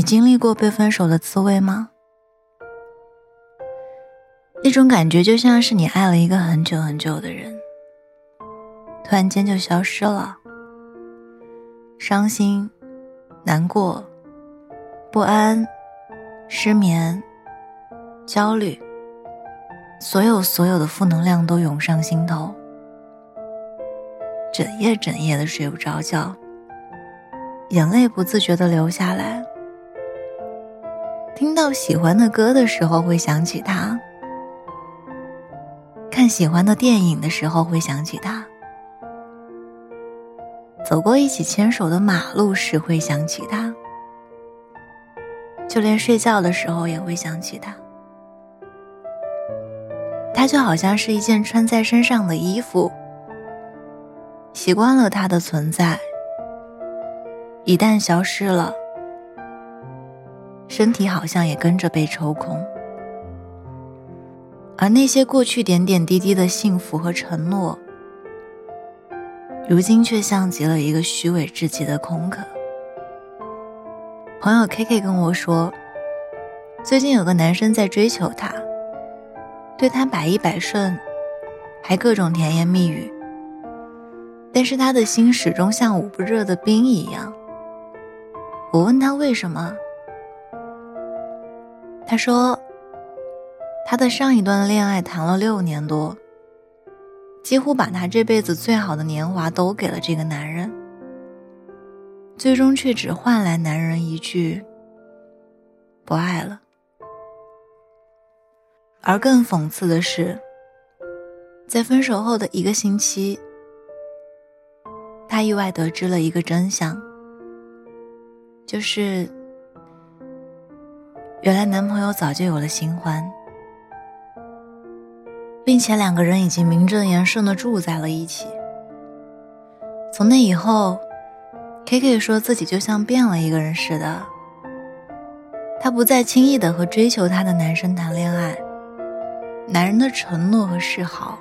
你经历过被分手的滋味吗？那种感觉就像是你爱了一个很久很久的人，突然间就消失了，伤心、难过、不安、失眠、焦虑，所有所有的负能量都涌上心头，整夜整夜的睡不着觉，眼泪不自觉的流下来。听到喜欢的歌的时候会想起他，看喜欢的电影的时候会想起他，走过一起牵手的马路时会想起他，就连睡觉的时候也会想起他。他就好像是一件穿在身上的衣服，习惯了他的存在，一旦消失了。身体好像也跟着被抽空，而那些过去点点滴滴的幸福和承诺，如今却像极了一个虚伪至极的空壳。朋友 K K 跟我说，最近有个男生在追求她，对她百依百顺，还各种甜言蜜语，但是他的心始终像捂不热的冰一样。我问他为什么？他说：“他的上一段恋爱谈了六年多，几乎把他这辈子最好的年华都给了这个男人，最终却只换来男人一句‘不爱了’。而更讽刺的是，在分手后的一个星期，他意外得知了一个真相，就是。”原来男朋友早就有了新欢，并且两个人已经名正言顺的住在了一起。从那以后，K K 说自己就像变了一个人似的。他不再轻易的和追求他的男生谈恋爱，男人的承诺和示好，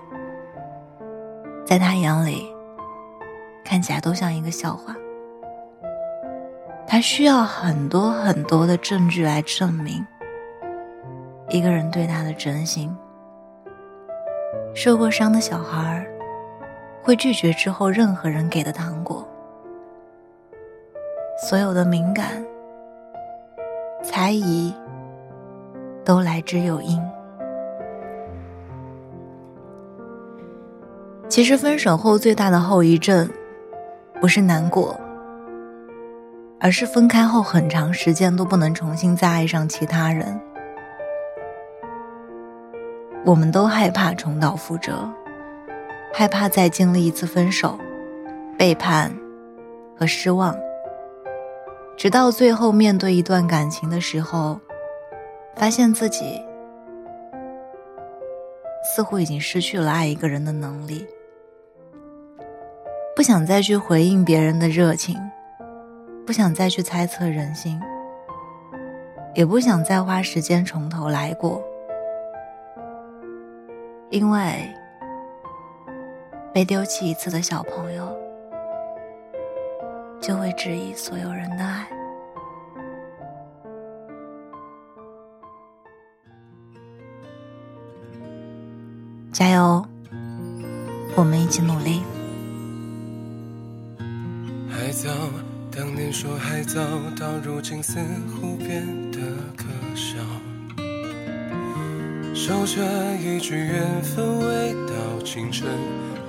在他眼里看起来都像一个笑话。他需要很多很多的证据来证明一个人对他的真心。受过伤的小孩儿会拒绝之后任何人给的糖果。所有的敏感、猜疑都来之有因。其实分手后最大的后遗症，不是难过。而是分开后很长时间都不能重新再爱上其他人。我们都害怕重蹈覆辙，害怕再经历一次分手、背叛和失望，直到最后面对一段感情的时候，发现自己似乎已经失去了爱一个人的能力，不想再去回应别人的热情。不想再去猜测人心，也不想再花时间从头来过，因为被丢弃一次的小朋友，就会质疑所有人的爱。加油，我们一起努力。还早。当年说还早，到如今似乎变得可笑。守着一句缘分未到，青春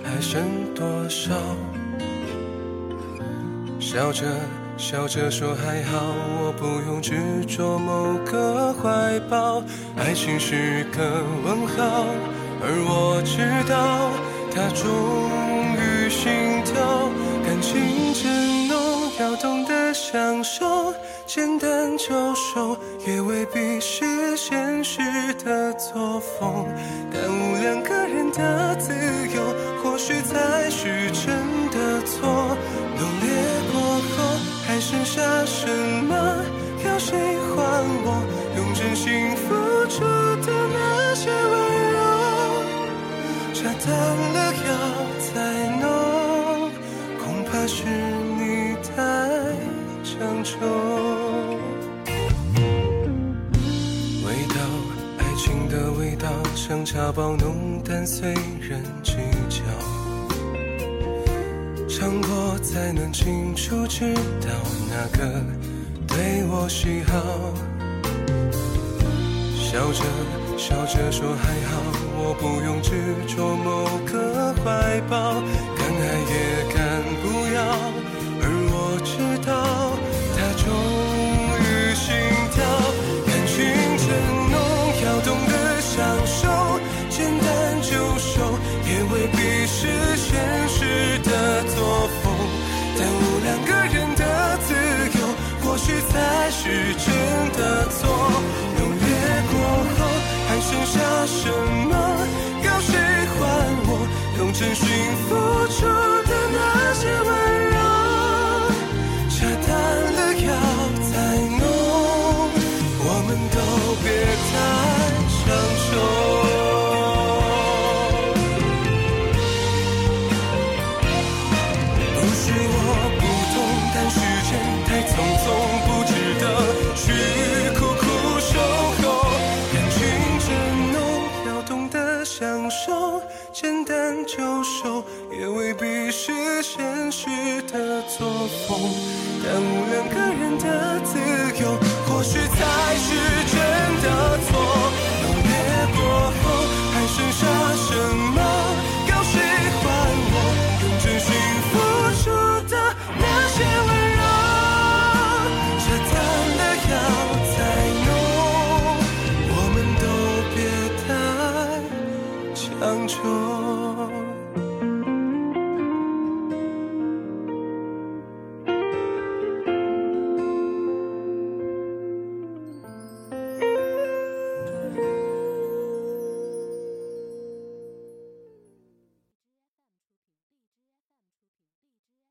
还剩多少？笑着笑着说还好，我不用执着某个怀抱。爱情是个问号，而我知道，它终于心跳，感情要懂得享受，简单就收，也未必是现实的作风。耽误两个人的自由，或许才是真的错。浓烈过后，还剩下什么要谁还我？用真心付出的那些温柔，茶淡了要再浓，恐怕是你。太强求味道，爱情的味道，像茶包浓淡，随人计较。尝过才能清楚知道，哪个对我喜好。笑着笑着说还好，我不用执着某个怀抱。真心是现实的作风耽误两个人的自由